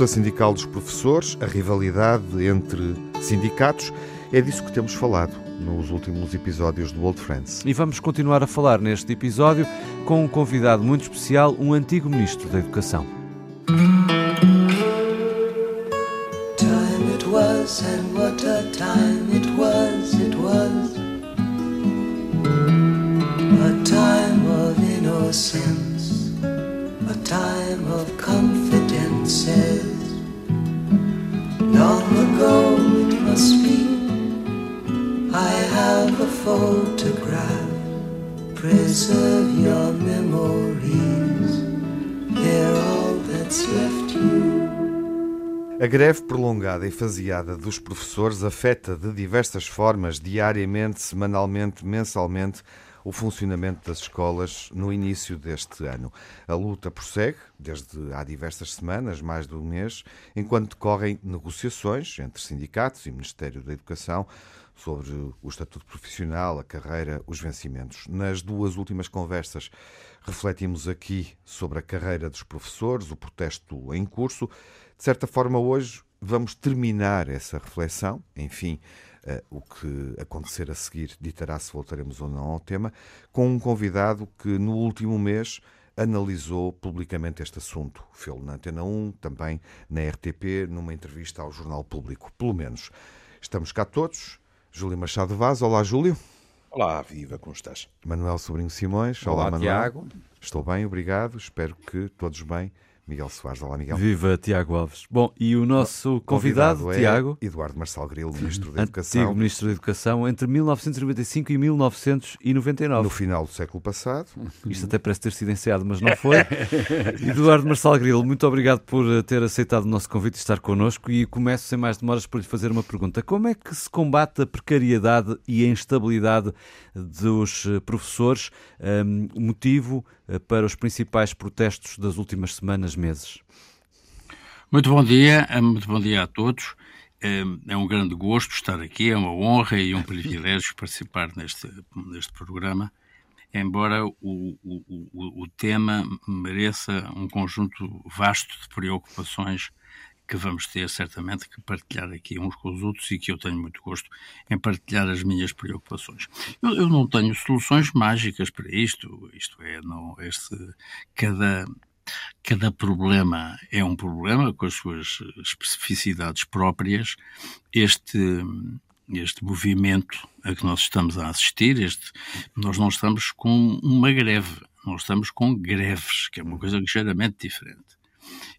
luta sindical dos professores, a rivalidade entre sindicatos, é disso que temos falado nos últimos episódios do Old Friends. E vamos continuar a falar neste episódio com um convidado muito especial, um antigo ministro da Educação. Greve prolongada e faseada dos professores afeta de diversas formas, diariamente, semanalmente, mensalmente, o funcionamento das escolas no início deste ano. A luta prossegue desde há diversas semanas, mais de um mês, enquanto decorrem negociações entre sindicatos e Ministério da Educação sobre o estatuto profissional, a carreira, os vencimentos. Nas duas últimas conversas, refletimos aqui sobre a carreira dos professores, o protesto em curso. De certa forma, hoje vamos terminar essa reflexão, enfim. Uh, o que acontecer a seguir ditará se voltaremos ou não ao tema, com um convidado que no último mês analisou publicamente este assunto. Fê-lo na Antena 1, também na RTP, numa entrevista ao Jornal Público, pelo menos. Estamos cá todos, Júlio Machado Vaz. Olá, Júlio. Olá, viva, como estás? Manuel Sobrinho Simões. Olá, Olá Manuel. Tiago. Estou bem, obrigado. Espero que todos bem. Miguel Soares. Olá, Miguel. Viva Tiago Alves. Bom, e o nosso convidado, convidado é Tiago. Eduardo Marçal Grilo, Ministro da Educação. Antigo Ministro da Educação entre 1995 e 1999. No final do século passado. Isto até parece ter sido ensaiado, mas não foi. Eduardo Marçal Grilo, muito obrigado por eh, ter aceitado o nosso convite e estar connosco. E começo sem mais demoras por lhe fazer uma pergunta. Como é que se combate a precariedade e a instabilidade dos eh, professores? Um, motivo eh, para os principais protestos das últimas semanas, meses. Muito bom dia, eh, muito bom dia a todos. Eh, é um grande gosto estar aqui, é uma honra e um privilégio participar neste, neste programa, embora o, o, o tema mereça um conjunto vasto de preocupações que vamos ter certamente que partilhar aqui uns com os outros e que eu tenho muito gosto em partilhar as minhas preocupações. Eu, eu não tenho soluções mágicas para isto, isto é, não, este, cada, cada problema é um problema com as suas especificidades próprias. Este, este movimento a que nós estamos a assistir, este, nós não estamos com uma greve, nós estamos com greves, que é uma coisa ligeiramente diferente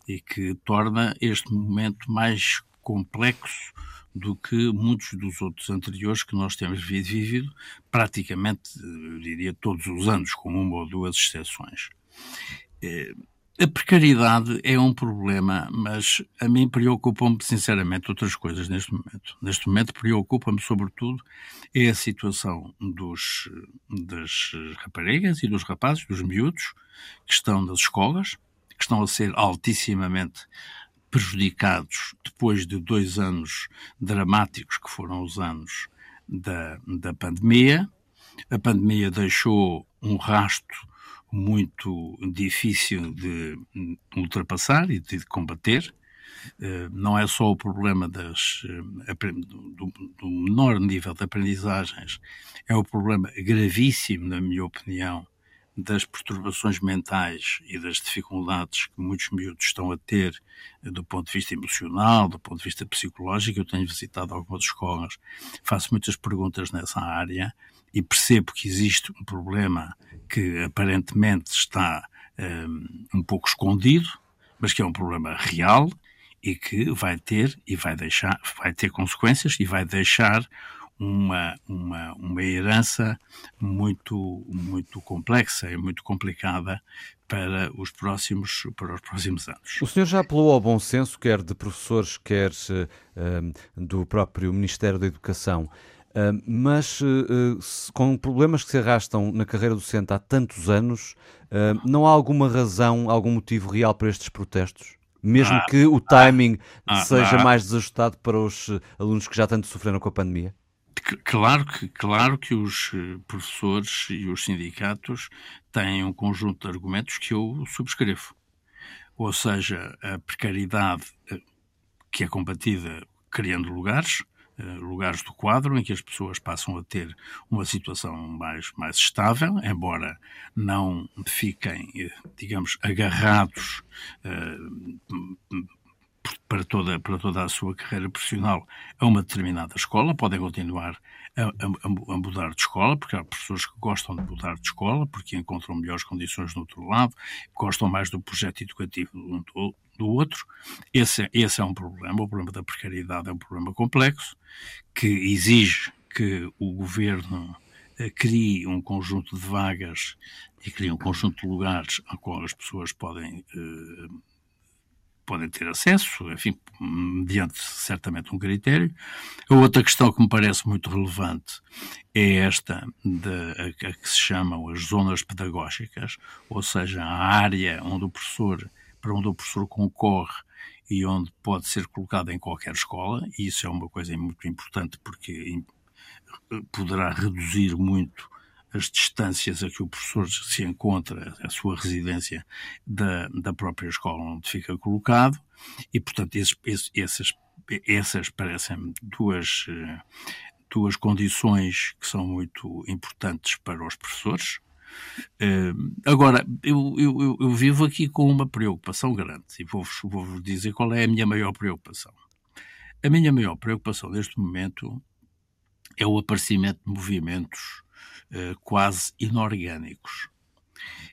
e que torna este momento mais complexo do que muitos dos outros anteriores que nós temos vivido, praticamente, diria, todos os anos, com uma ou duas exceções. Eh, a precariedade é um problema, mas a mim preocupam-me sinceramente outras coisas neste momento. Neste momento preocupa-me sobretudo é a situação dos, das raparigas e dos rapazes, dos miúdos, que estão nas escolas, que estão a ser altissimamente prejudicados depois de dois anos dramáticos que foram os anos da, da pandemia. A pandemia deixou um rasto muito difícil de ultrapassar e de combater. Eh, não é só o problema das, eh, do, do menor nível de aprendizagens, é o problema gravíssimo, na minha opinião, das perturbações mentais e das dificuldades que muitos miúdos estão a ter eh, do ponto de vista emocional, do ponto de vista psicológico. Eu tenho visitado algumas escolas, faço muitas perguntas nessa área e percebo que existe um problema que aparentemente está um, ehm, um pouco escondido, mas que é um problema real e que vai ter e vai deixar, vai ter consequências e vai deixar uma, uma, uma herança muito, muito complexa e muito complicada para os próximos para os próximos anos. O senhor já apelou ao bom senso, quer de professores, quer uh, do próprio Ministério da Educação, uh, mas uh, com problemas que se arrastam na carreira docente há tantos anos, não há alguma razão, algum motivo real para estes protestos? Mesmo ah, que o timing ah, seja ah, mais desajustado para os alunos que já tanto sofreram com a pandemia? Claro que, claro que os eh, professores e os sindicatos têm um conjunto de argumentos que eu subscrevo. ou seja, a precariedade eh, que é combatida criando lugares, eh, lugares do quadro em que as pessoas passam a ter uma situação mais, mais estável, embora não fiquem, digamos, agarrados para toda, para toda a sua carreira profissional a uma determinada escola, podem continuar a, a, a, mudar de escola, porque há pessoas que gostam de mudar de escola, porque encontram melhores condições no outro lado, gostam mais do projeto educativo do, do outro. Esse, esse é um problema. O problema da precariedade é um problema complexo, que exige que o governo eh, crie um conjunto de vagas e crie um conjunto de lugares a qual as pessoas podem eh, podem ter acesso, enfim, mediante certamente um critério. A outra questão que me parece muito relevante é esta de, a, a que se chamam as zonas pedagógicas, ou seja, a área onde o professor, para onde o professor concorre e onde pode ser colocado em qualquer escola, e isso é uma coisa muito importante porque poderá reduzir muito as distâncias a que o professor se encontra, a sua residência da, da própria escola onde fica colocado, e, portanto, esses, esses, essas parecem duas, duas condições que são muito importantes para os professores. Uh, agora, eu, eu, eu, vivo aqui com uma preocupação grande e vou-vos vou dizer qual é a minha maior preocupação. A minha maior preocupação neste momento é o aparecimento de movimentos eh, quase inorgânicos.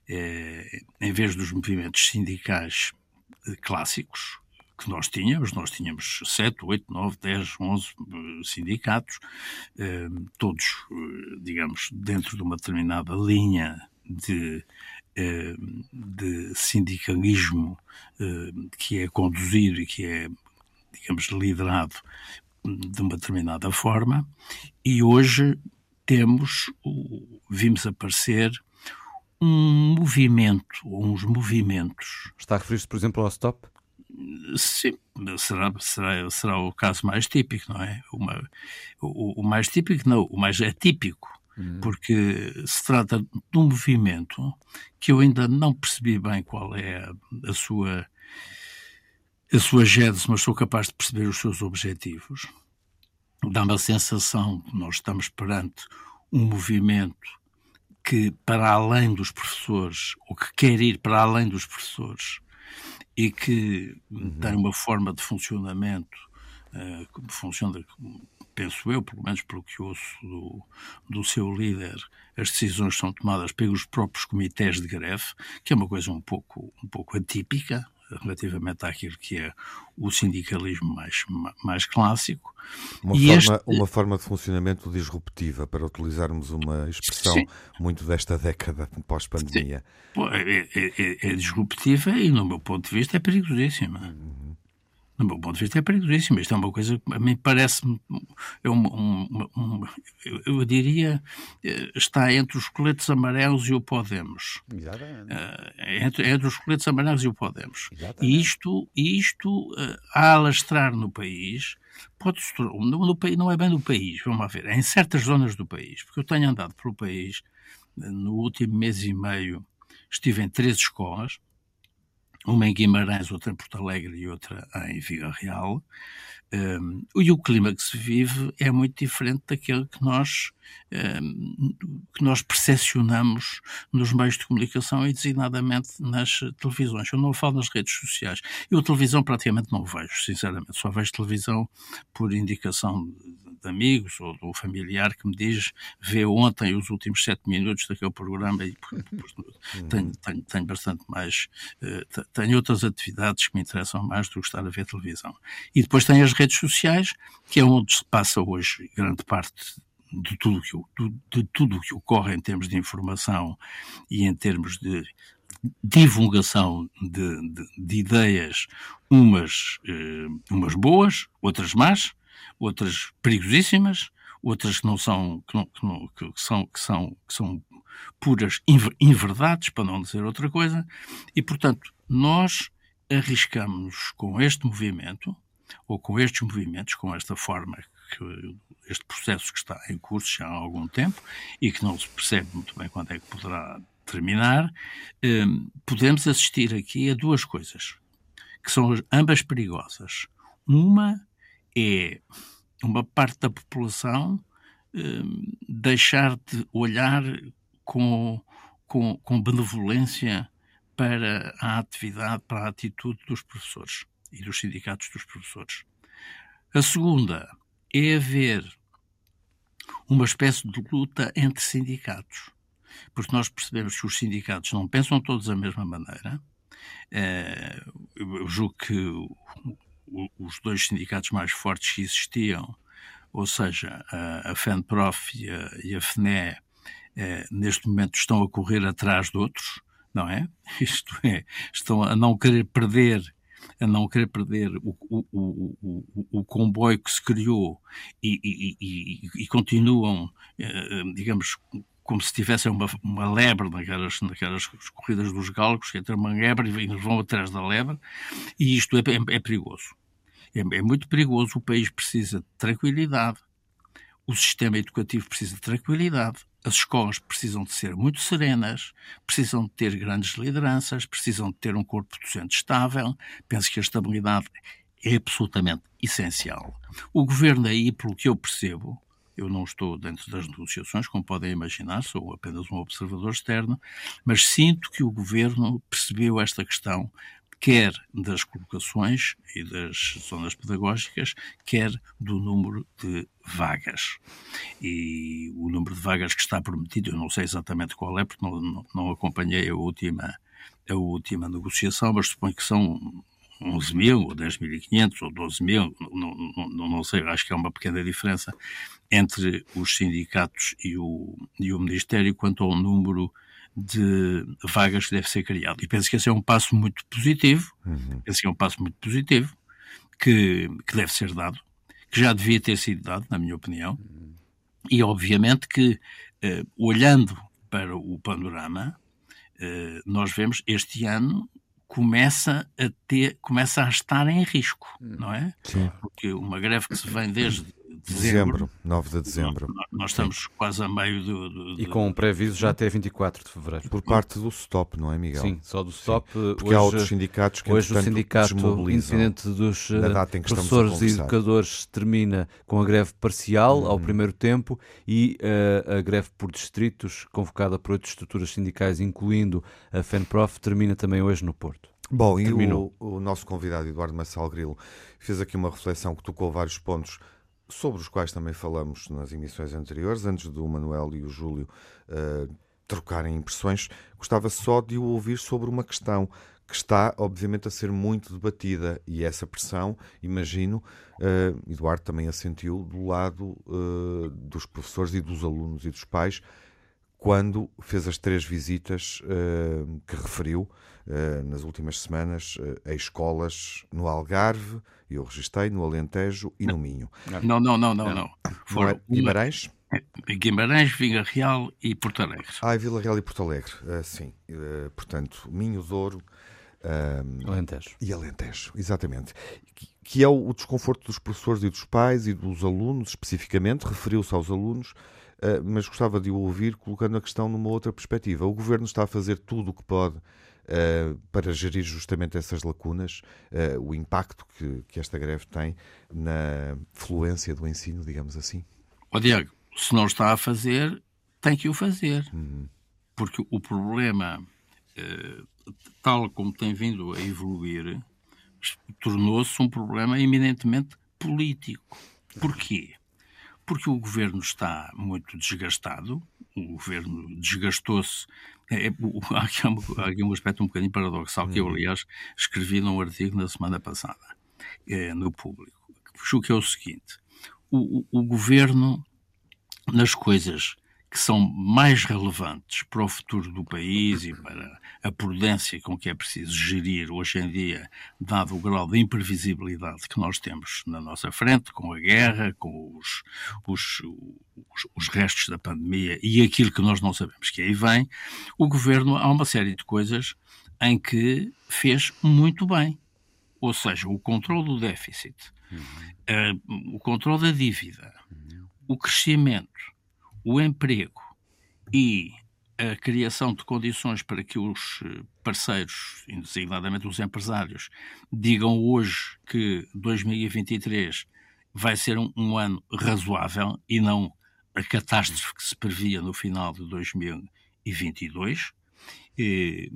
Eh, em vez dos movimentos sindicais eh, clássicos que nós tínhamos, nós tínhamos 7, 8, 9, 10, 11 sindicatos, todos, digamos, dentro de uma determinada linha de, de sindicalismo que é conduzido e que é, digamos, liderado de uma determinada forma, e hoje temos, vimos aparecer um movimento, ou uns movimentos. Está a referir-se, por exemplo, ao stop? Sim, será, será, será o caso mais típico, não é? Uma, o, o, mais típico, não, o mais atípico, uhum. porque se trata de um movimento que eu ainda não percebi bem qual é a, a sua a sua gênese, mas sou capaz de perceber os seus objetivos dá-me a sensação que nós estamos perante um movimento que, para além dos professores, ou que quer ir para além dos professores, e que uhum. tem uma forma de funcionamento uh, que funciona, penso eu, pelo menos pelo que ouço do, do seu líder, as decisões são tomadas pelos próprios comitês de greve, que é uma coisa um pouco, um pouco atípica, relativamente àquilo que é o sindicalismo mais, mais clássico. Uma, forma, este... uma forma de funcionamento disruptiva, para utilizarmos uma expressão Sim. muito desta década pós-pandemia. É, é, é, é, disruptiva e, no meu ponto de vista, é perigosíssima. No meu ponto de vista, é perigosíssimo. Isto é uma coisa que a mim parece-me. É uma, uma, uma, eu diria. Eh, está entre os coletes amarelos e o Podemos. Exatamente. É entre, entre os coletes amarelos e o Podemos. Exatamente. E isto, isto uh, a alastrar no país. Pode no, no, não é bem no país, vamos ver, é em certas zonas do país, porque eu tenho andado pelo país no último mês e meio, estive em três escolas, uma em Guimarães, outra em Porto Alegre e outra em Viga Real. Um, e o clima que se vive é muito diferente daquele que nós, um, que nós percepcionamos nos meios de comunicação e designadamente nas televisões. Eu não falo nas redes sociais. Eu a televisão praticamente não vejo, sinceramente. Só vejo televisão por indicação de amigos ou do familiar que me diz vê ontem os últimos sete minutos daquele programa e uhum. tenho, tenho, tenho, bastante mais, uh, tenho outras atividades que me interessam mais do que estar a ver televisão. E depois tem as redes sociais, que é onde se passa hoje grande parte de tudo que, de tudo que ocorre em termos de informação e em termos de divulgação de, de, de ideias, umas, eh, umas boas, outras más, outras perigosíssimas, outras que não são que, não, que, não, que são que são que são puras inverdades, para não dizer outra coisa, e portanto nós arriscamos com este movimento ou com estes movimentos, com esta forma que este processo que está em curso já há algum tempo e que não se percebe muito bem quando é que poderá terminar, hum, podemos assistir aqui a duas coisas, que são ambas perigosas. Uma é uma parte da população hum, deixar de olhar com, com, com benevolência para a atividade, para a atitude dos professores e dos sindicatos dos professores. A segunda é haver uma espécie de luta entre sindicatos, porque nós percebemos que os sindicatos não pensam todos da mesma maneira. Eh, eu julgo que os dois sindicatos mais fortes que existiam, ou seja, a FENPROF e a, e a FNE, eh, neste momento estão a correr atrás de outros, não é? Isto é, estão a não querer perder a não querer perder o, o, o, o comboio que se criou e, e, e, e continuam, eh, digamos, como se tivessem uma, uma lebre naquelas, naquelas corridas dos galgos, que entra uma lebre e vão atrás da lebre, e isto é, é, é perigoso. É, é muito perigoso, o país precisa de tranquilidade, o sistema educativo precisa de tranquilidade, as escolas precisam de ser muito serenas, precisam de ter grandes lideranças, precisam de ter um corpo docente estável. Penso que a estabilidade é absolutamente essencial. O governo aí, pelo que eu percebo, eu não estou dentro das negociações, como podem imaginar, sou apenas um observador externo, mas sinto que o governo percebeu esta questão quer das colocações e das zonas pedagógicas, quer do número de vagas. E o número de vagas que está prometido, eu não sei exatamente qual é, porque não, não, não acompanhei a última, a última negociação, mas suponho que são 11 mil, ou 10.500, ou 12 mil, não, não, não, sei, acho que há uma pequena diferença entre os sindicatos e o, e o Ministério quanto ao número de vagas que deve ser criado. E penso que esse é um passo muito positivo, uhum. esse é um passo muito positivo, que, que deve ser dado, que já devia ter sido dado, na minha opinião, e obviamente que, eh, olhando para o panorama, eh, nós vemos este ano começa a ter, começa a estar em risco, uhum. não é? Sim. Porque uma greve que se vem desde Dezembro, 9 de dezembro. Nós, nós estamos Sim. quase a meio do, do, do, E com um pré-aviso já até 24 de fevereiro. Por parte do STOP, não é, Miguel? Sim, só do STOP. Sim, porque hoje, há outros sindicatos que Hoje o sindicato independente dos professores e educadores termina com a greve parcial ao uhum. primeiro tempo e uh, a greve por distritos, convocada por outras estruturas sindicais, incluindo a FENPROF, termina também hoje no Porto. Bom, e o, o, nosso convidado Eduardo Massal Grilo fez aqui uma reflexão que tocou vários pontos sobre os quais também falamos nas emissões anteriores, antes do Manuel e o Júlio uh, trocarem impressões, gostava só de o ouvir sobre uma questão que está, obviamente, a ser muito debatida e essa pressão, imagino, uh, Eduardo também a sentiu do lado uh, dos professores e dos alunos e dos pais, quando fez as três visitas uh, que referiu uh, nas últimas semanas uh, a escolas no Algarve, eu registrei, no Alentejo e no Minho. Não, não, não, não. não. Foram é Guimarães? Guimarães, Vila Real e Porto Alegre. Ah, Vila Real e Porto Alegre, sim. portanto, Minho, Douro, um, Alentejo. E Alentejo, exatamente. Que, que é o, o, desconforto dos professores e dos pais e dos alunos, especificamente, referiu-se aos alunos, uh, mas gostava de o ouvir colocando a questão numa outra perspectiva. O governo está a fazer tudo o que pode uh, para gerir justamente essas lacunas, uh, o impacto que, que esta greve tem na fluência do ensino, digamos assim? Ó Diego, se não está a fazer, tem que o fazer. Uhum. Porque o problema tal como tem vindo a evoluir, tornou-se um problema eminentemente político. Porquê? Porque o governo está muito desgastado, o governo desgastou-se. É, é há, aqui um, um, aspecto um bocadinho paradoxal que eu, uhum. aliás, escrevi num artigo na semana passada, é, no público, que é o seguinte: o, o, o governo, nas coisas que são mais relevantes para o futuro do país e para a prudência com que é preciso gerir hoje em dia, dado o grau de imprevisibilidade que nós temos na nossa frente, com a guerra, com os, os, os, os restos da pandemia e aquilo que nós não sabemos que aí vem, o governo há uma série de coisas em que fez muito bem. Ou seja, o controle do déficit, uhum. uh, o controle da dívida, uhum. o crescimento, o emprego e a criação de condições para que os eh, parceiros, designadamente os empresários, digam hoje que 2023 vai ser um, um ano razoável e não a catástrofe que se previa no final de 2022. E,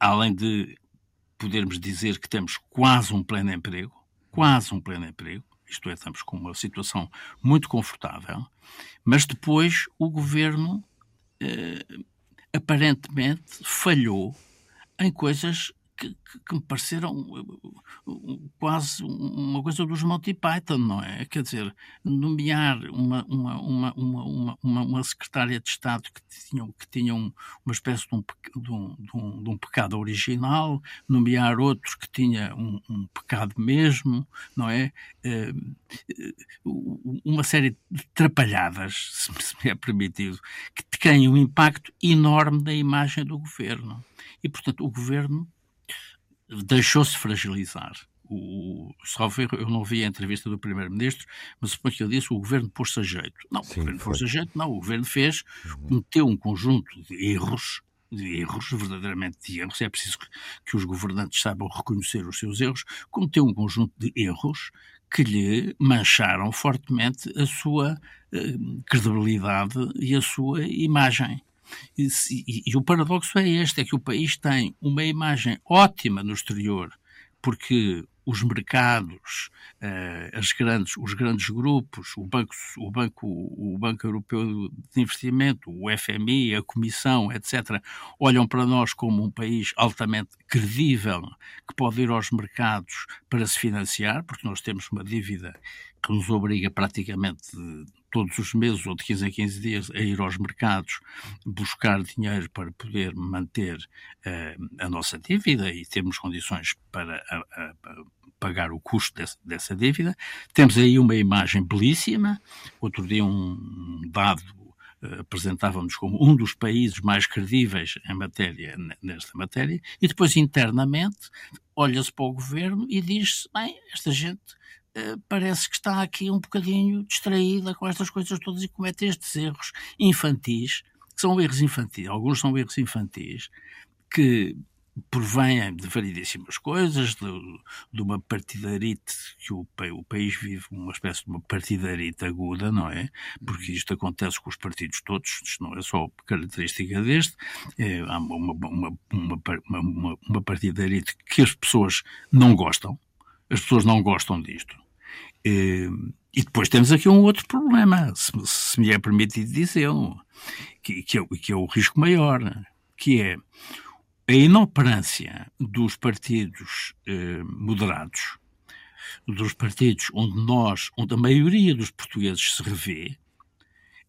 além de podermos dizer que temos quase um pleno emprego, quase um pleno emprego, isto é, estamos com uma situação muito confortável, mas depois o governo eh, aparentemente falhou em coisas que, que, me pareceram uh, quase uma coisa dos Monty Python, não é? Quer dizer, nomear uma, uma, uma, uma, uma, uma secretária de Estado que tinha, que tinha uma espécie de um, de, um, de, um, um pecado original, nomear outros que tinha um, um pecado mesmo, não é? Uh, uma série de trapalhadas, se me é permitido, que têm um impacto enorme na imagem do governo. E, portanto, o governo deixou-se fragilizar. O, salvo eu não vi a entrevista do Primeiro-Ministro, mas suponho que ele disse o governo pôs-se a jeito. Não, Sim, o governo pôs-se a jeito, não. O governo fez, uhum. cometeu um conjunto de erros, de erros, verdadeiramente de erros. É preciso que, que os governantes saibam reconhecer os seus erros. Cometeu um conjunto de erros que lhe mancharam fortemente a sua eh, credibilidade e a sua imagem. E, e, e, o paradoxo é este: é que o país tem uma imagem ótima no exterior, porque os mercados, uh, as grandes, os grandes grupos, o Banco, o, Banco, o Banco Europeu de Investimento, o FMI, a Comissão, etc., olham para nós como um país altamente credível, que pode ir aos mercados para se financiar, porque nós temos uma dívida que nos obriga praticamente todos os meses ou de 15 a 15 dias a ir aos mercados buscar dinheiro para poder manter uh, a nossa dívida e termos condições para pagar o custo dessa, dessa, dívida. Temos aí uma imagem belíssima. Outro dia um dado uh, apresentávamos como um dos países mais credíveis em matéria, nesta matéria, e depois internamente olha-se para o governo e diz-se, bem, esta gente eh, parece que está aqui um bocadinho distraída com estas coisas todas e comete estes erros infantis, que são erros infantis, alguns são erros infantis, que provêm de variedíssimas coisas, de, de uma partidarite que o, o, país vive, uma espécie de uma partidarite aguda, não é? Porque isto acontece com os partidos todos, isto não é só característica deste, é, há uma, uma, uma, uma partidarite que as pessoas não gostam, as pessoas não gostam disto. E, e depois temos aqui um outro problema, se, se me é permitido dizê-lo, que, que, é, que é o risco maior, que é a inoperância dos partidos eh, moderados, dos partidos onde nós, onde a maioria dos portugueses se revê,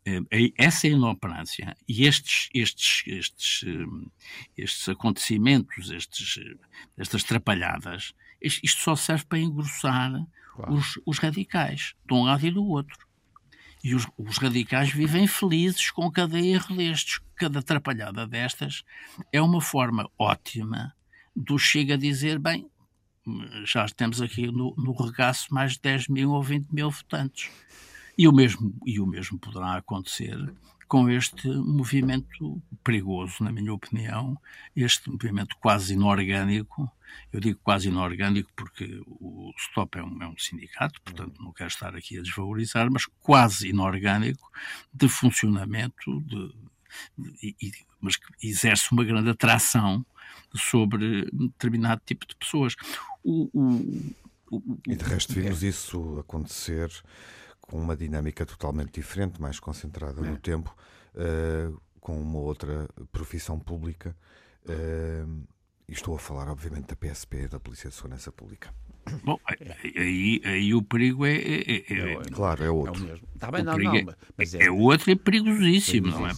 eh, essa inoperância e estes, estes, estes, eh, estes acontecimentos, estes, estas trapalhadas, isto só serve para engrossar claro. os, os, radicais, de um lado e do outro. E os, os, radicais vivem felizes com cada erro destes, cada atrapalhada destas. É uma forma ótima do Chega dizer: bem, já temos aqui no, no regaço mais de 10 mil ou 20 mil votantes. E o mesmo, e o mesmo poderá acontecer com este movimento perigoso, na minha opinião, este movimento quase inorgânico. Eu digo quase inorgânico porque o STOP é um, é um sindicato, portanto não quero estar aqui a desvalorizar, mas quase inorgânico de funcionamento, de, de, de, mas que exerce uma grande atração sobre determinado tipo de pessoas. O, o, o, e de resto vimos isso acontecer com uma dinâmica totalmente diferente, mais concentrada é. no tempo, uh, com uma outra profissão pública. Uh, e estou a falar, obviamente, da PSP, da Polícia de Segurança Pública. Bom, aí, aí o perigo é, é, é, é, é Claro, é outro. É o mesmo. Tá bem, não, não, mas é, é outro e perigosíssimo, não é?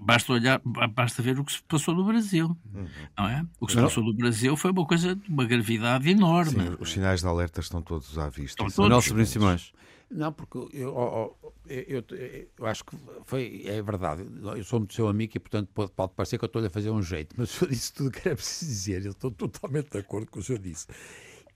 Basta olhar, basta ver o que se passou no Brasil, uhum. não é? O que se passou no Brasil foi uma coisa de uma gravidade enorme. Sim, os sinais de alerta estão todos à vista. Estão todos. Nelson Simões. Não, porque eu, eu, eu, eu, acho que foi, é verdade. Eu sou muito seu amigo e, portanto, pode, pode parecer que eu estou-lhe a fazer um jeito, mas o senhor disse tudo o que era preciso dizer. Eu estou totalmente de acordo com o senhor disse.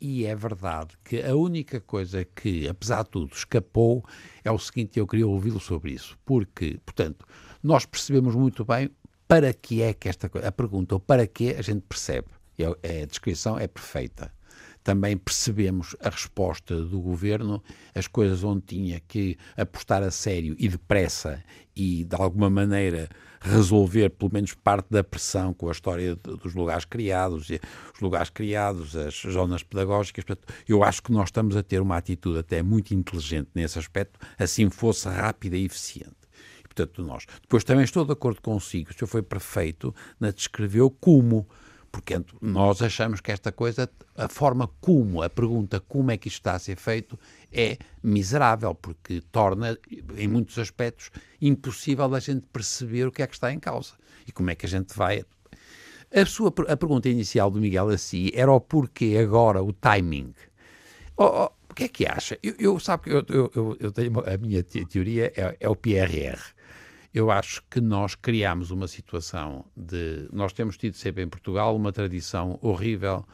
E é verdade que a única coisa que, apesar de tudo, escapou é o seguinte: eu queria ouvi-lo sobre isso. Porque, portanto, nós percebemos muito bem para que é que esta coisa, a pergunta, ou para que a gente percebe. É, a descrição é perfeita também percebemos a resposta do governo, as coisas onde tinha que apostar a sério e depressa e de alguma maneira resolver pelo menos parte da pressão com a história dos lugares criados, os lugares criados, as zonas pedagógicas. Eu acho que nós estamos a ter uma atitude até muito inteligente nesse aspecto, assim fosse rápida e eficiente. portanto, nós. Depois também estou de acordo consigo, o senhor foi perfeito na descreveu como porque nós achamos que esta coisa, a forma como, a pergunta como é que isto está a ser feito, é miserável, porque torna, em muitos aspectos, impossível a gente perceber o que é que está em causa e como é que a gente vai. A, sua, a pergunta inicial do Miguel Assi era o porquê agora, o timing. Oh, oh, o que é que acha? Eu, eu sabe que eu, eu, eu, tenho a minha teoria é, é o PRR eu acho que nós criamos uma situação de. Nós temos tido sempre em Portugal uma tradição horrível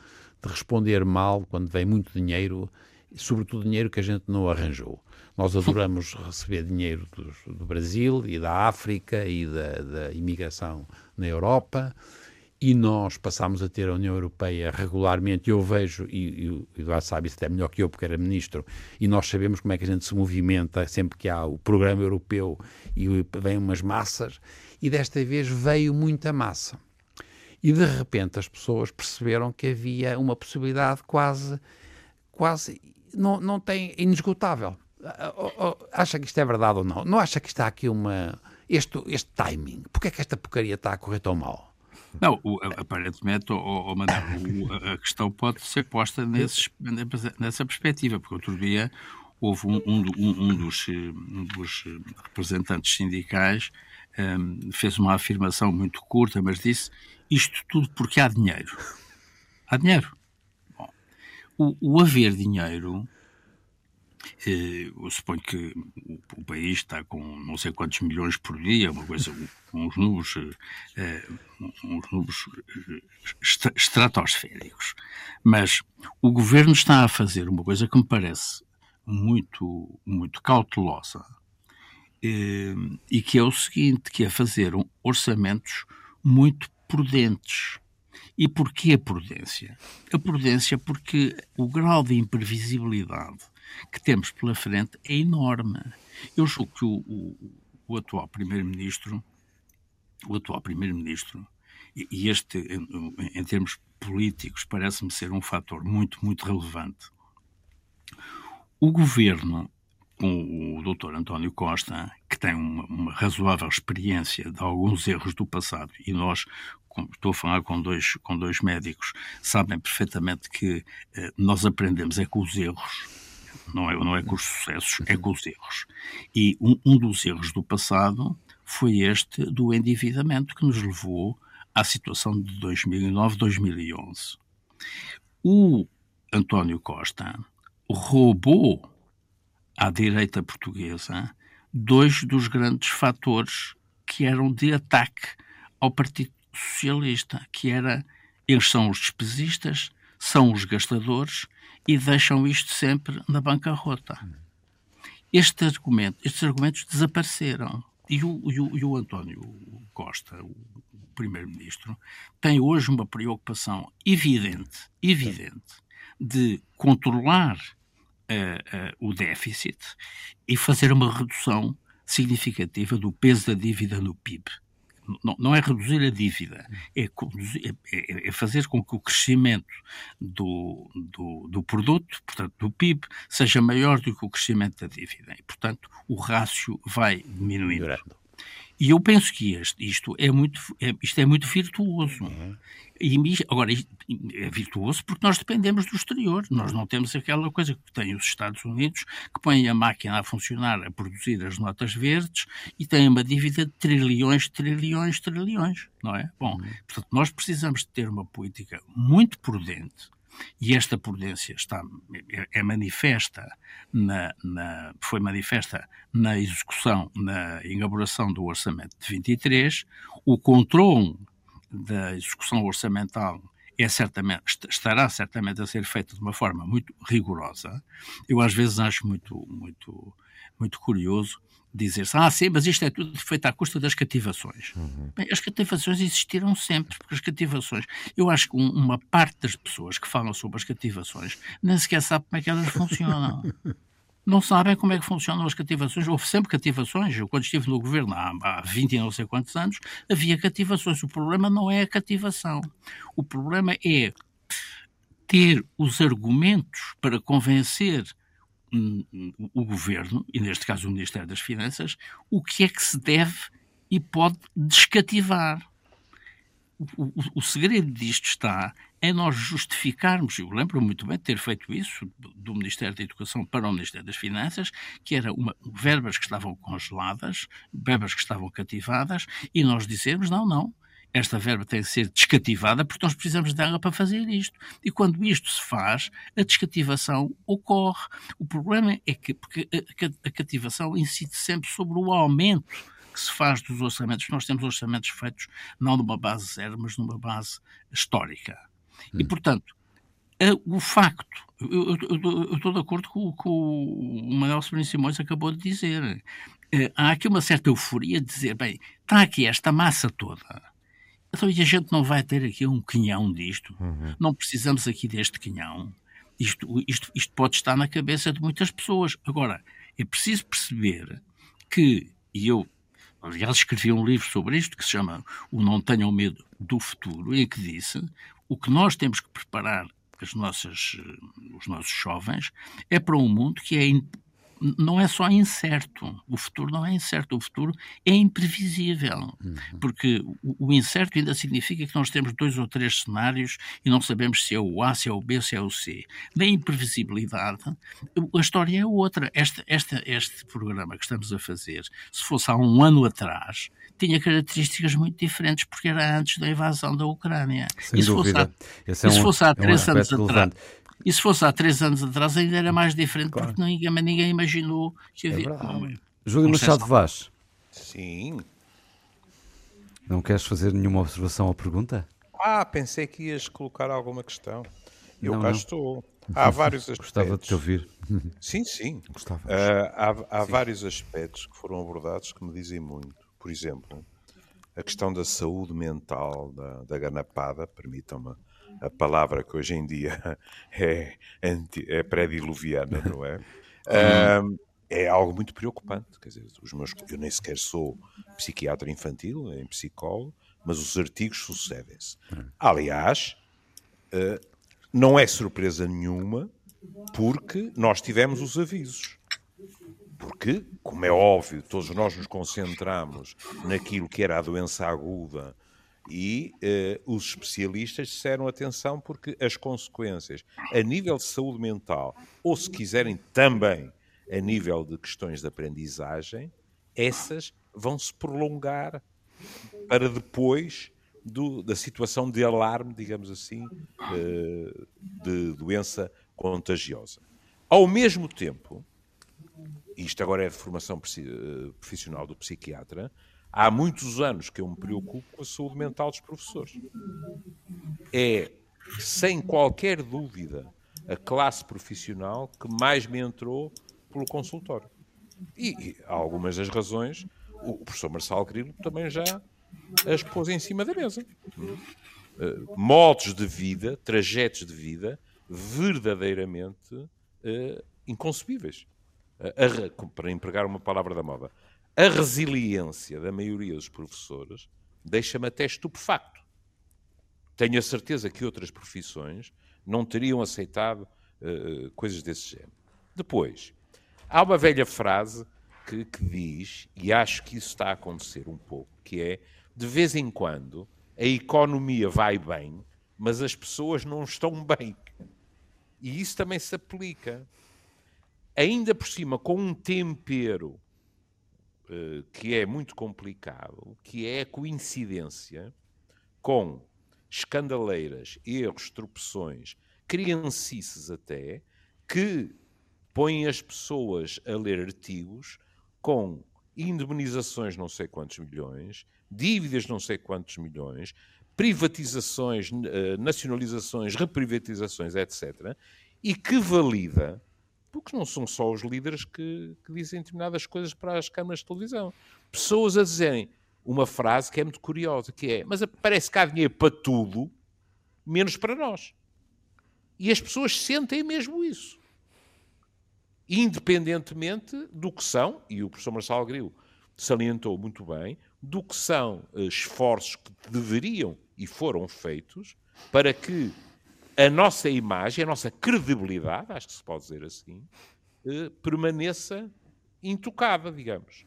de responder mal quando vem muito dinheiro, sobretudo dinheiro que a gente não arranjou. Nós adoramos receber dinheiro do, do Brasil e da África e da, da imigração na Europa e nós passámos a ter a União Europeia regularmente, eu vejo, e, e o Eduardo sabe isso até melhor que eu, porque era ministro, e nós sabemos como é que a gente se movimenta sempre que há o programa europeu e vem umas massas, e desta vez veio muita massa. E de repente as pessoas perceberam que havia uma possibilidade quase, quase, não, não tem, inesgotável. Acha que isto é verdade ou não? Não acha que está aqui uma, este, este timing? Porquê é que esta porcaria está a correr tão mal? Não, o, aparentemente, oh, oh, Manuel, a questão pode ser posta nesses, nessa perspectiva, porque outro dia houve um, um, um, dos, um dos, representantes sindicais um, fez uma afirmação muito curta, mas disse isto tudo porque há dinheiro. Há dinheiro. Bom, o, o haver dinheiro eu suponho que o, país está com não sei quantos milhões por dia, uma coisa, uns números, eh, uns números eh, estratosféricos. Mas o governo está a fazer uma coisa que me parece muito, muito cautelosa e que é o seguinte, que é fazer orçamentos muito prudentes. E porquê a prudência? A prudência porque o grau de imprevisibilidade que temos pela frente é enorme. Eu julgo que o, o, o atual primeiro-ministro, o atual primeiro-ministro, e, este, em, em termos políticos, parece-me ser um fator muito, muito relevante. O governo, com o Dr. António Costa, que tem uma, uma, razoável experiência de alguns erros do passado, e nós, estou a falar com dois, com dois médicos, sabem perfeitamente que eh, nós aprendemos é com os erros não é, não é com os sucessos, é com os erros. E um, um dos erros do passado foi este do endividamento que nos levou à situação de 2009-2011. O António Costa roubou à direita portuguesa dois dos grandes fatores que eram de ataque ao Partido Socialista, que era eles são os despesistas, são os gastadores e deixam isto sempre na bancarrota. Este argumento, estes argumentos desapareceram. E o, e o, e o António Costa, o primeiro-ministro, tem hoje uma preocupação evidente, evidente, de controlar uh, uh, o déficit e fazer uma redução significativa do peso da dívida no PIB não, não é reduzir a dívida, é, é, é, é, fazer com que o crescimento do, do, do, produto, portanto do PIB, seja maior do que o crescimento da dívida. E, portanto, o rácio vai diminuindo. E eu penso que este, isto, é muito, é, isto é muito virtuoso. Uhum. E, agora, é virtuoso porque nós dependemos do exterior. Nós não temos aquela coisa que têm os Estados Unidos, que põem a máquina a funcionar, a produzir as notas verdes e têm uma dívida de trilhões, trilhões, trilhões, não é? Bom, uhum. portanto, nós precisamos de ter uma política muito prudente e esta prudência está, é, é manifesta na, na, foi manifesta na execução, na elaboração do orçamento de 23, o controle da execução orçamental é certamente, estará certamente a ser feito de uma forma muito rigorosa. Eu às vezes acho muito, muito, muito curioso dizer-se, ah, sim, mas isto é tudo feito à custa das cativações. Uhum. Bem, as cativações existiram sempre, porque as cativações, eu acho que uma parte das pessoas que falam sobre as cativações nem sequer sabe como é que elas funcionam. não sabem como é que funcionam as cativações. Houve sempre cativações. Eu, quando estive no governo há, há 20 e não sei quantos anos, havia cativações. O problema não é a cativação. O problema é ter os argumentos para convencer o governo, e neste caso o Ministério das Finanças, o que é que se deve e pode descativar. O, o, segredo disto está em nós justificarmos, eu lembro muito bem de ter feito isso do Ministério da Educação para o Ministério das Finanças, que era verbas que estavam congeladas, verbas que estavam cativadas, e nós dizemos, não, não, esta verba tem de ser descativada porque nós precisamos dela para fazer isto. E quando isto se faz, a descativação ocorre. O problema é que porque a, cativação incide sempre sobre o aumento que se faz dos orçamentos. Nós temos orçamentos feitos não numa base zero, mas numa base histórica. Hum. E, portanto, o facto, eu, estou de acordo com o que o Manuel Sobrinho Simões acabou de dizer. Eh, há aqui uma certa euforia de dizer, bem, está aqui esta massa toda então, e a gente não vai ter aqui um quinhão disto? Uhum. Não precisamos aqui deste quinhão. Isto, isto, isto pode estar na cabeça de muitas pessoas. Agora, é preciso perceber que, e eu, aliás, escrevi um livro sobre isto que se chama O Não Tenham Medo do Futuro, em que disse o que nós temos que preparar as nossas, os nossos jovens é para um mundo que é não é só incerto. O futuro não é incerto, o futuro é imprevisível. Uhum. Porque o, o, incerto ainda significa que nós temos dois ou três cenários e não sabemos se é o A, se é o B, se é o C. Na imprevisibilidade, a história é outra. Este, este, este programa que estamos a fazer, se fosse há um ano atrás, tinha características muito diferentes porque era antes da invasão da Ucrânia. Sem e se dúvida. Fosse há, é um, se fosse há três é um anos atrás. E se fosse há três anos atrás ainda era mais diferente, claro. porque ninguém, ninguém imaginou que havia. É Júlio Machado Vaz. Sim. Não queres fazer nenhuma observação ou pergunta? Ah, pensei que ias colocar alguma questão. Eu não, cá não. estou. Há vários aspectos. Gostava de te ouvir. Sim, sim. Gostava. Uh, há, há sim. vários aspectos que foram abordados que me dizem muito. Por exemplo, a questão da saúde mental da, da ganapada, permitam-me a palavra que hoje em dia é, é pré-diluviana, não é? um, é algo muito preocupante. Quer dizer, os meus, eu nem sequer sou psiquiatra infantil, nem psicólogo, mas os artigos sucedem-se. Aliás, uh, não é surpresa nenhuma, porque nós tivemos os avisos. Porque, como é óbvio, todos nós nos concentramos naquilo que era a doença aguda e uh, os especialistas disseram atenção porque as consequências a nível de saúde mental, ou se quiserem também a nível de questões de aprendizagem, essas vão se prolongar para depois do, da situação de alarme, digamos assim, uh, de doença contagiosa. Ao mesmo tempo, isto agora é de formação eh, profissional do psiquiatra, há muitos anos que eu me preocupo com a saúde mental dos professores. É, sem qualquer dúvida, a classe profissional que mais me entrou pelo consultório. E, e algumas das razões, o professor Marçal Grilo também já as pôs em cima da mesa. Uh, modos de vida, trajetos de vida verdadeiramente uh, inconcebíveis. Uh, para empregar uma palavra da moda, a resiliência da maioria dos professores deixa-me até estupefacto. Tenho a certeza que outras profissões não teriam aceitado uh, coisas desse género. Depois, há uma velha frase que, que, diz, e acho que isso está a acontecer um pouco, que é, de vez em quando, a economia vai bem, mas as pessoas não estão bem. E isso também se aplica. Ainda por cima, com um tempero que é muito complicado, que é a coincidência com escandaleiras, erros, tropeções, criancices até, que põem as pessoas a ler artigos com indemnizações não sei quantos milhões, dívidas não sei quantos milhões, privatizações, eh, nacionalizações, reprivatizações, etc., e que valida porque não são só os líderes que, que dizem determinadas coisas para as câmaras de televisão. Pessoas a dizerem uma frase que é muito curiosa, que é, mas parece que há dinheiro para tudo, menos para nós. E as pessoas sentem mesmo isso. Independentemente do que são, e o professor Marcelo Grilo salientou muito bem, do que são eh, esforços que deveriam e foram feitos para que a nossa imagem, a nossa credibilidade, acho que se pode dizer assim, eh, permaneça intocada, digamos.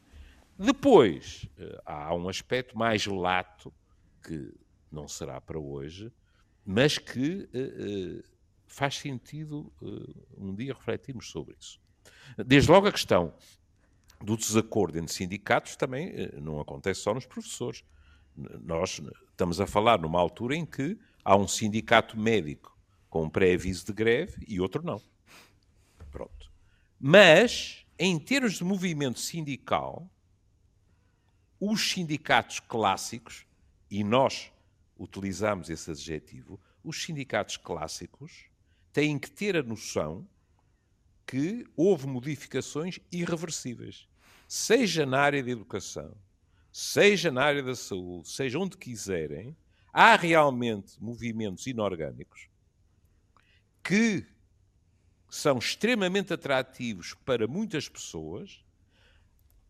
Depois, eh, há um aspecto mais lato, que não será para hoje, mas que faz sentido um dia refletirmos sobre isso. Desde logo a questão do desacordo entre sindicatos também não acontece só nos professores. Nós estamos a falar numa altura em que há um sindicato médico com pré-aviso de greve e outro não. Pronto. Mas, em termos de movimento sindical, os sindicatos clássicos, e nós utilizamos esse adjetivo, os sindicatos clássicos têm que ter a noção que houve modificações irreversíveis, seja na área da educação, seja na área da saúde, seja onde quiserem, há realmente movimentos inorgânicos que são extremamente atrativos para muitas pessoas,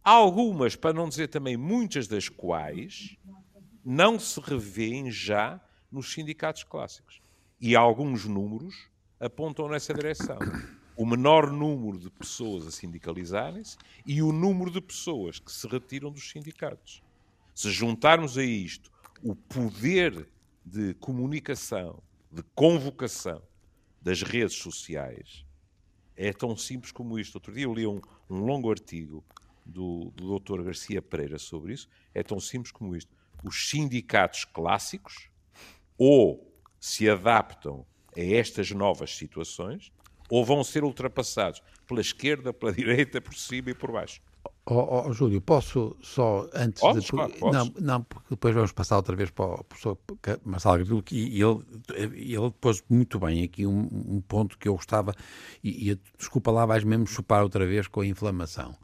algumas, para não dizer também muitas das quais, não se revêem já nos sindicatos clássicos. E alguns números apontam nessa direção. O menor número de pessoas a sindicalizarem-se e o número de pessoas que se retiram dos sindicatos. Se juntarmos a isto o poder de comunicação, de convocação das redes sociais é tão simples como isto. Outro dia eu li um, um longo artigo do, do Dr. Garcia Pereira sobre isso. É tão simples como isto. Os sindicatos clássicos ou se adaptam a estas novas situações ou vão ser ultrapassados pela esquerda, pela direita, por cima e por baixo. Oh, oh, Júlio, posso só antes podes, de. Claro, não, não, porque depois vamos passar outra vez para o professor Marcelo Agrilho, e ele, ele pôs muito bem aqui um, um ponto que eu gostava, e, e, desculpa lá, vais mesmo chupar outra vez com a inflamação.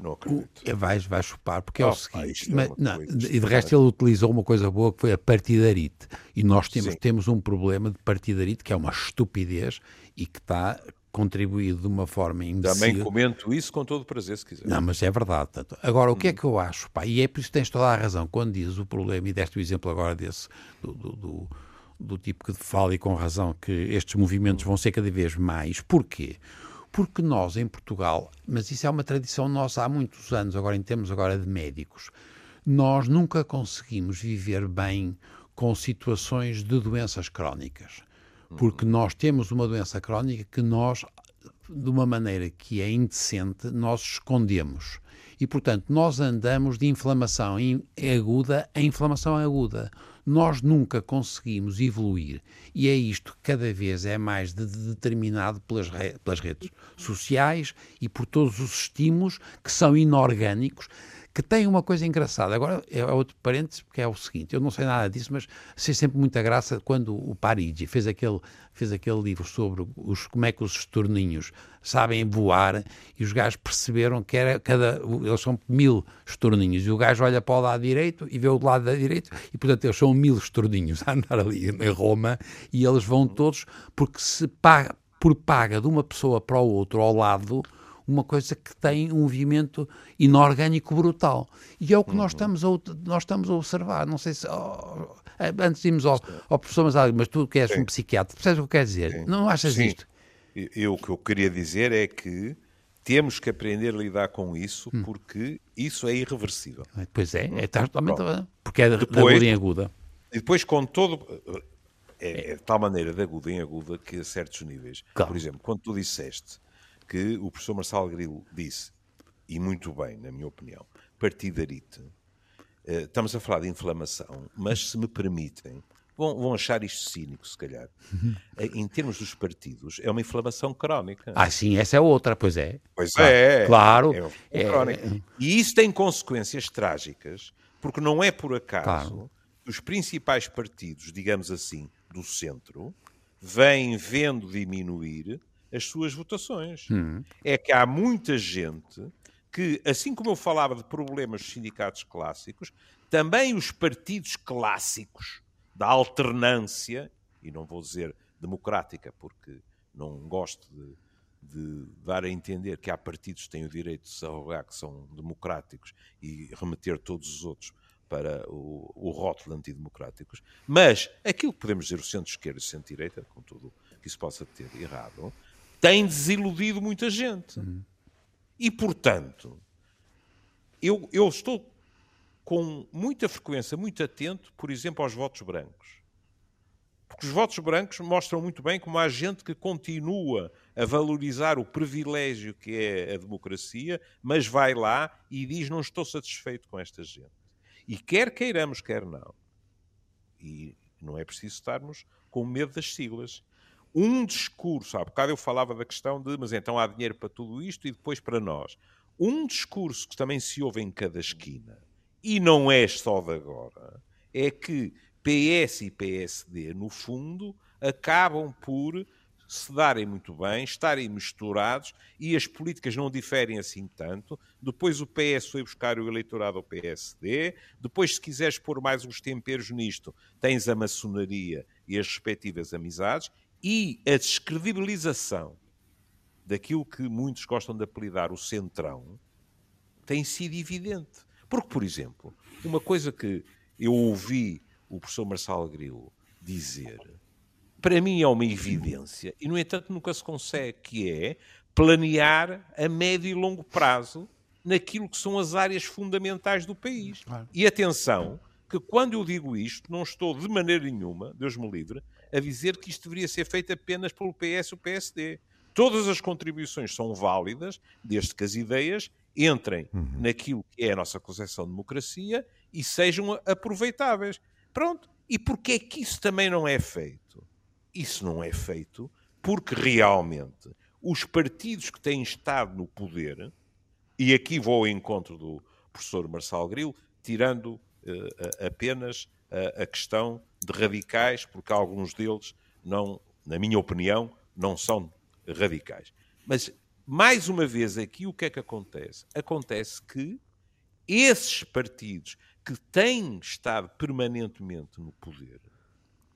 Não acredito. O, vais, vais chupar, porque oh, é o seguinte. É mas, não, e de resto, ele utilizou uma coisa boa que foi a partidarite. E nós temos, temos um problema de partidarite que é uma estupidez e que está contribuído de uma forma imbecil. Também comento isso com todo o prazer, se quiser. Não, mas é verdade. Tanto. Agora, o que é que eu acho? Pá, e é por isso que tens toda a razão quando dizes o problema, e deste o exemplo agora desse, do, do, do, do tipo que fala e com razão que estes movimentos vão ser cada vez mais. Porquê? Porque nós, em Portugal, mas isso é uma tradição nossa há muitos anos, agora em termos agora de médicos, nós nunca conseguimos viver bem com situações de doenças crónicas porque nós temos uma doença crónica que nós, de uma maneira que é indecente, nós escondemos. E, portanto, nós andamos de inflamação aguda a inflamação aguda. Nós nunca conseguimos evoluir. E é isto que cada vez é mais de determinado pelas, re pelas redes sociais e por todos os estímulos que são inorgânicos que tem uma coisa engraçada. Agora, é outro parênteses, porque é o seguinte: eu não sei nada disso, mas sei sempre muita graça quando o Parigi fez aquele, fez aquele livro sobre os, como é que os estorninhos sabem voar e os gajos perceberam que era cada. Eles são mil estorninhos e o gajo olha para o lado direito e vê o lado da direito e, portanto, eles são mil estorninhos a andar ali em Roma e eles vão todos porque se paga, por paga de uma pessoa para o outro ao lado uma coisa que tem um movimento inorgânico brutal. E é o que uhum. nós, estamos a, nós estamos a observar. Não sei se. Oh, antes de irmos ao, ao professor Masalho, mas tu que és Sim. um psiquiatra, percebes o que quer dizer? Sim. Não achas Sim. isto? Eu, o que eu queria dizer é que temos que aprender a lidar com isso hum. porque isso é irreversível. Pois é, é totalmente. Porque é depois, de aguda em aguda. E depois, com todo. É, é, de tal maneira de aguda em aguda que a certos níveis. Claro. Por exemplo, quando tu disseste que o professor Marcelo Grilo disse, e muito bem, na minha opinião, partidarite. Uh, estamos a falar de inflamação, mas se me permitem, vão, vão achar isto cínico, se calhar. Uh, em termos dos partidos, é uma inflamação crónica. Ah, sim, essa é outra, pois é. Pois claro. é. Claro. É, é, E isso tem consequências trágicas, porque não é por acaso claro. que os principais partidos, digamos assim, do centro, vêm vendo diminuir as suas votações. Hum. É que há muita gente que, assim como eu falava de problemas dos sindicatos clássicos, também os partidos clássicos da alternância, e não vou dizer democrática, porque não gosto de, de dar a entender que há partidos que têm o direito de se arrogar que são democráticos e remeter todos os outros para o, o rótulo antidemocráticos, mas aquilo que podemos dizer o centro-esquerda e o centro-direita, com tudo que isso possa ter errado, tem desiludido muita gente. Uhum. E, portanto, eu, eu estou com muita frequência, muito atento, por exemplo, aos votos brancos. Porque os votos brancos mostram muito bem como há gente que continua a valorizar o privilégio que é a democracia, mas vai lá e diz: Não estou satisfeito com esta gente. E quer queiramos, quer não. E não é preciso estarmos com medo das siglas. Um discurso, há bocado eu falava da questão de, mas então há dinheiro para tudo isto e depois para nós. Um discurso que também se ouve em cada esquina, e não é só de agora, é que PS e PSD, no fundo, acabam por se darem muito bem, estarem misturados e as políticas não diferem assim tanto. Depois o PS foi buscar o eleitorado ao PSD. Depois, se quiseres pôr mais uns temperos nisto, tens a maçonaria e as respectivas amizades. E a descredibilização daquilo que muitos gostam de apelidar o centrão tem sido evidente. Porque, por exemplo, uma coisa que eu ouvi o professor Marçal Grilo dizer para mim é uma evidência e, no entanto, nunca se consegue, que é planear a médio e longo prazo naquilo que são as áreas fundamentais do país. Claro. E atenção, que quando eu digo isto, não estou de maneira nenhuma, Deus me livre, a dizer que isto deveria ser feito apenas pelo PS e o PSD. Todas as contribuições são válidas, desde que as ideias entrem uhum. naquilo que é a nossa concepção de democracia e sejam aproveitáveis. Pronto. E porquê é que isso também não é feito? Isso não é feito porque realmente os partidos que têm estado no poder, e aqui vou ao encontro do professor Marçal Grilo, tirando uh, apenas a questão de radicais, porque alguns deles não, na minha opinião, não são radicais. Mas, mais uma vez aqui, o que é que acontece? Acontece que esses partidos que têm estado permanentemente no poder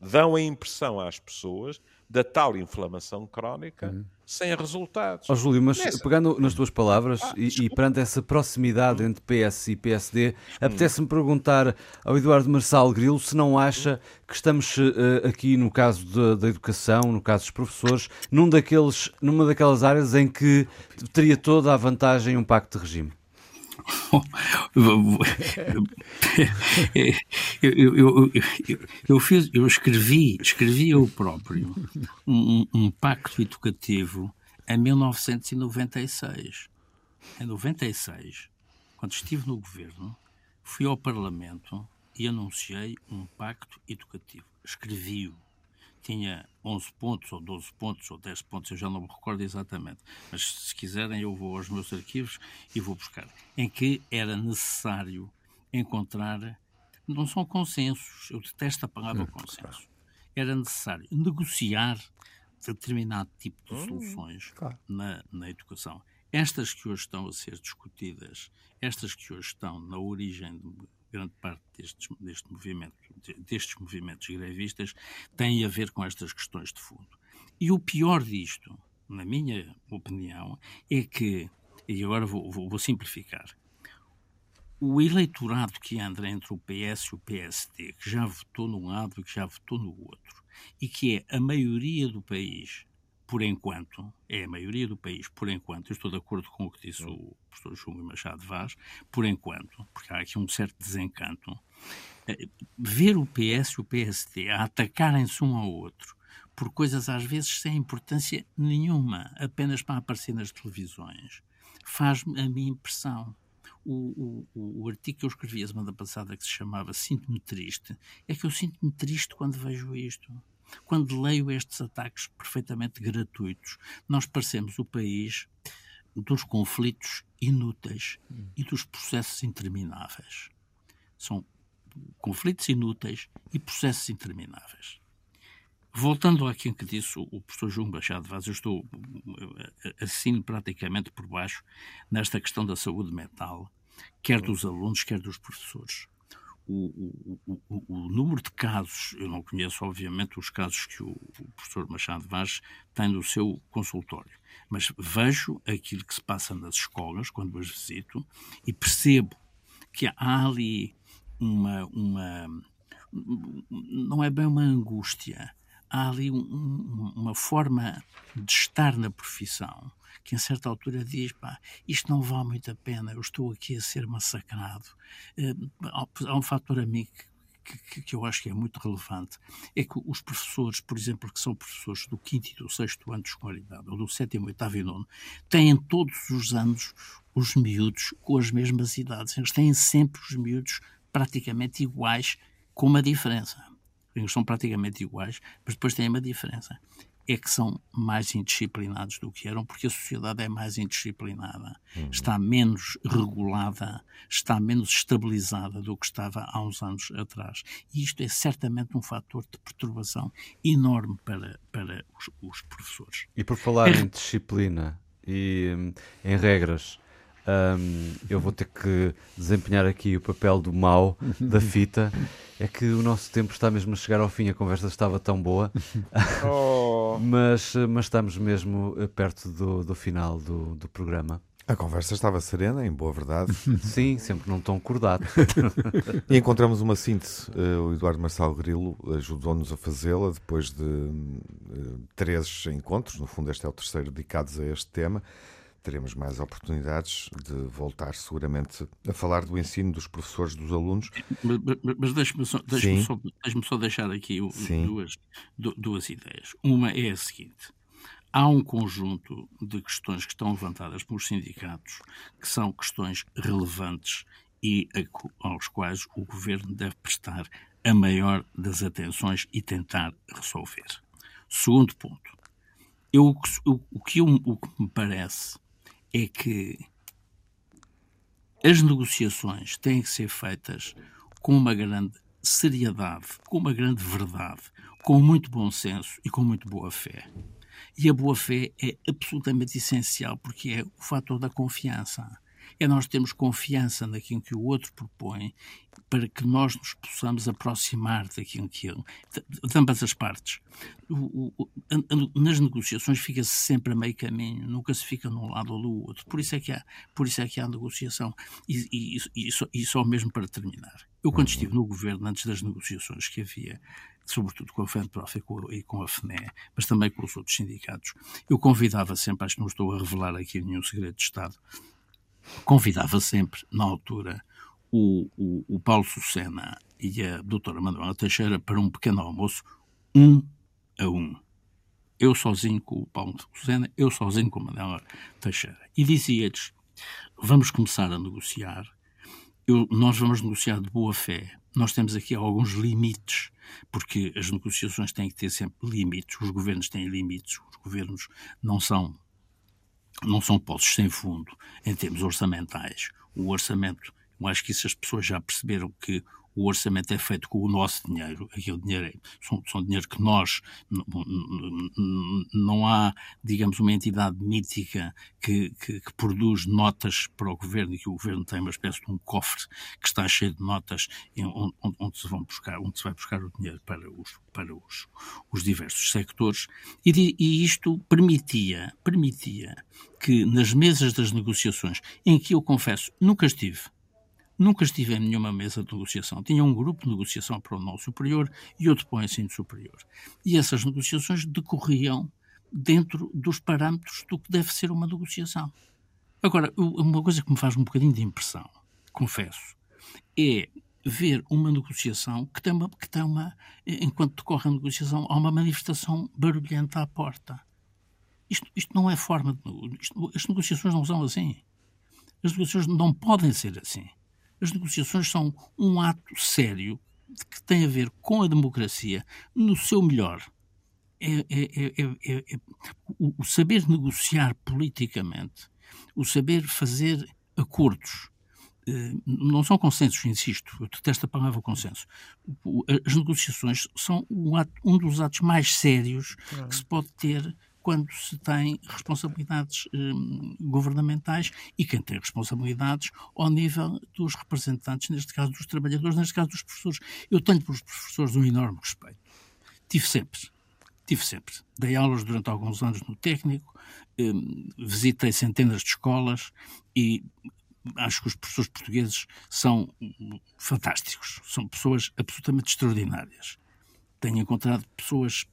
dão a impressão às pessoas da tal inflamação crónica uhum. Sem resultados. Oh, Júlio, mas Nessa... pegando nas tuas palavras ah, e, e, perante essa proximidade entre PS e PSD, apetece-me perguntar ao Eduardo Marçal Grilo se não acha que estamos uh, aqui no caso de, da educação, no caso dos professores, num daqueles, numa daquelas áreas em que teria toda a vantagem um pacto de regime. eu, eu, eu, eu, fiz, eu escrevi, escrevi eu próprio um, um pacto educativo em 1996. Em 96, quando estive no governo, fui ao Parlamento e anunciei um pacto educativo. Escrevi-o tinha 11 pontos, ou 12 pontos, ou 10 pontos, eu já não me recordo exatamente, mas se quiserem eu vou aos meus arquivos e vou buscar, em que era necessário encontrar, não são consensos, eu detesto a palavra hum, consenso, era necessário negociar determinado tipo de hum, soluções claro. na, na educação. Estas que hoje estão a ser discutidas, estas que hoje estão na origem de grande parte destes, deste movimento, destes movimentos grevistas tem a ver com estas questões de fundo. E o pior disto, na minha opinião, é que, e agora vou, vou, vou simplificar, o eleitorado que anda entre o PS e o PSD, que já votou num lado e que já votou no outro, e que é a maioria do país por enquanto, é a maioria do país, por enquanto, eu estou de acordo com o que disse o professor Júlio Machado Vaz, por enquanto, porque há aqui um certo desencanto, eh, ver o PS e o PSD a atacarem-se um ao outro por coisas às vezes sem importância nenhuma, apenas para aparecer nas televisões, faz-me a minha impressão. O, o, o, artigo que eu escrevi a semana passada, que se chamava Sinto-me Triste, é que eu sinto-me triste quando vejo isto. Quando leio estes ataques perfeitamente gratuitos, nós parecemos o país dos conflitos inúteis e dos processos intermináveis. São conflitos inúteis e processos intermináveis. Voltando àquilo que disse o professor João Machado Vaz, eu estou assim praticamente por baixo nesta questão da saúde mental, quer dos alunos, quer dos professores. O, o, o, número de casos, eu não conheço, obviamente, os casos que o, professor Machado Vaz tem no seu consultório, mas vejo aquilo que se passa nas escolas quando as visito e percebo que há ali uma, uma não é bem uma angústia, há ali um, uma forma de estar na profissão que, em certa altura, diz: pá, isto não vale muito a pena, eu estou aqui a ser massacrado. Uh, há um fator amigo que, que, que, eu acho que é muito relevante é que os professores, por exemplo, que são professores do quinto e do sexto ano de escolaridade, ou do sétimo, oitavo e nono, têm todos os anos os miúdos com as mesmas idades. Eles têm sempre os miúdos praticamente iguais, com uma diferença eles são praticamente iguais, mas depois têm uma diferença. É que são mais indisciplinados do que eram, porque a sociedade é mais indisciplinada, uhum. está menos regulada, está menos estabilizada do que estava há uns anos atrás. E isto é certamente um fator de perturbação enorme para, para os, os professores. E por falar é... em disciplina e hum, em regras, um, eu vou ter que desempenhar aqui o papel do mau da fita. É que o nosso tempo está mesmo a chegar ao fim, a conversa estava tão boa, oh. mas, mas estamos mesmo perto do, do final do, do programa. A conversa estava serena, em boa verdade. Sim, sempre não tão cordado. e encontramos uma síntese. Uh, o Eduardo Marçal Grilo ajudou-nos a fazê-la depois de uh, três encontros. No fundo, este é o terceiro dedicados a este tema teremos mais oportunidades de voltar seguramente a falar do ensino dos professores, dos alunos. Mas, mas, deixe-me só, deixe só, deixe só, deixar aqui duas, duas ideias. Uma é a seguinte. Há um conjunto de questões que estão levantadas pelos sindicatos que são questões relevantes e aos quais o governo deve prestar a maior das atenções e tentar resolver. Segundo ponto, eu, o, o, que eu, o que me parece é que as negociações têm que ser feitas com uma grande seriedade, com uma grande verdade, com muito bom senso e com muito boa fé. E a boa fé é absolutamente essencial porque é o fator da confiança é nós termos confiança naquilo que o outro propõe para que nós nos possamos aproximar daquilo que ele, de, ambas as partes. O, o, nas negociações fica-se sempre a meio caminho, nunca se fica num lado ou do outro. Por isso é que há, por isso é que há negociação. E, e, e, só, e só mesmo para terminar. Eu, quando estive no governo, antes das negociações que havia, sobretudo com a FENPROF e com, e com a FNE, mas também com os outros sindicatos, eu convidava sempre, acho que não estou a revelar aqui nenhum segredo de Estado, convidava sempre, na altura, o, o, o Paulo Sucena e a doutora Manuela Teixeira para um pequeno almoço, um a um. Eu sozinho com o Paulo Sucena, eu sozinho com a Manuela Teixeira. E dizia-lhes, vamos começar a negociar, eu, nós vamos negociar de boa fé. Nós temos aqui alguns limites, porque as negociações têm que ter sempre limites, os governos têm limites, os governos não são não são poços sem fundo em termos orçamentais. O orçamento, eu acho que isso as pessoas já perceberam que o orçamento é feito com o nosso dinheiro, aquele dinheiro é, são, são dinheiro que nós, não, há, digamos, uma entidade mítica que, que, que, produz notas para o governo e que o governo tem uma espécie de um cofre que está cheio de notas onde, onde se vão buscar, onde se vai buscar o dinheiro para os, para os, os diversos sectores. E, e isto permitia, permitia que nas mesas das negociações, em que eu confesso nunca estive, Nunca estive em nenhuma mesa de negociação. Tinha um grupo de negociação para o não superior e outro para o ensino superior. E essas negociações decorriam dentro dos parâmetros do que deve ser uma negociação. Agora, uma coisa que me faz um bocadinho de impressão, confesso, é ver uma negociação que tem uma, que tem uma enquanto decorre a negociação, há uma manifestação barulhenta à porta. Isto, isto não é forma de. Isto, as negociações não são assim. As negociações não podem ser assim. As negociações são um ato sério que tem a ver com a democracia no seu melhor. É, é, é, o, o saber negociar politicamente, o saber fazer acordos, eh, não são consensos, insisto, eu detesto a palavra consenso. As negociações são um dos atos mais sérios que se pode ter quando se tem responsabilidades hum, governamentais e quem tem responsabilidades ao nível dos representantes, neste caso dos trabalhadores, neste caso dos professores. Eu tenho para os professores um enorme respeito. Tive sempre. Tive sempre. Dei aulas durante alguns anos no técnico, hum, visitei centenas de escolas e acho que os professores portugueses são fantásticos. São pessoas absolutamente extraordinárias tenho encontrado pessoas,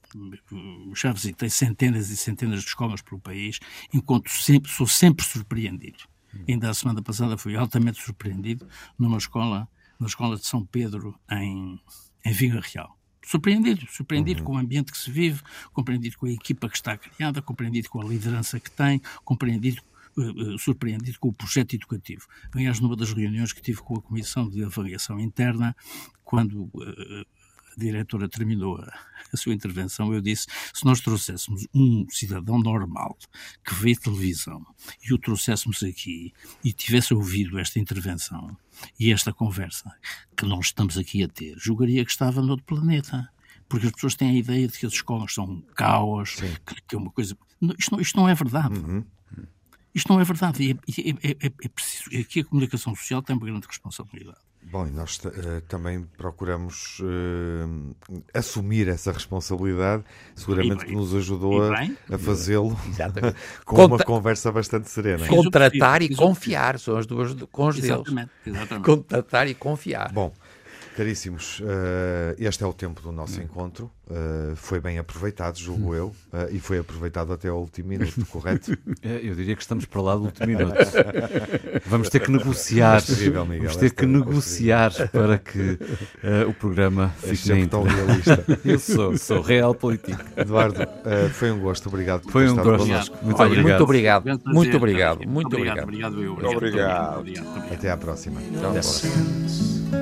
já visitei centenas e centenas de escolas pelo país, enquanto sempre, sou sempre surpreendido. Ainda a semana passada fui altamente surpreendido numa escola, na escola de São Pedro, em, em Vila Real. Surpreendido, surpreendido uhum. com o ambiente que se vive, compreendido com a equipa que está criada, compreendido com a liderança que tem, compreendido Uh, surpreendido com o projeto educativo. Aliás, numa das reuniões que tive com a Comissão de Avaliação Interna, quando uh, a diretora terminou a, a, sua intervenção, eu disse: se nós trouxéssemos um cidadão normal que vê televisão e o trouxéssemos aqui e tivesse ouvido esta intervenção e esta conversa que nós estamos aqui a ter, julgaria que estava noutro planeta. Porque as pessoas têm a ideia de que as escolas são um caos, que, que, é uma coisa. Isto não, isto não é verdade. Uhum. Isto não é verdade. E é, é, é, é preciso. Aqui a comunicação social tem uma grande responsabilidade. Bom, e nós uh, também procuramos uh, assumir essa responsabilidade, seguramente que nos ajudou a, a fazê-lo com Conta... uma conversa bastante serena. Contratar e confiar, são as duas com os exatamente, deles. Exatamente. Contratar e confiar. Bom, Caríssimos, uh, este é o tempo do nosso hum. encontro. Uh, foi bem aproveitado, julgo hum. eu, uh, e foi aproveitado até ao último minuto, correto? Eu diria que estamos para lá do último minuto. Vamos ter que negociar. Terrível, Miguel, Vamos ter que negociar para que o programa fique na tão realista. Eu sou, sou real político. Eduardo, foi um gosto, obrigado por foi um gosto. connosco. Muito, Olha, muito obrigado. Muito obrigado. Muito obrigado. Muito obrigado. obrigado. obrigado. Até à próxima. Até à próxima.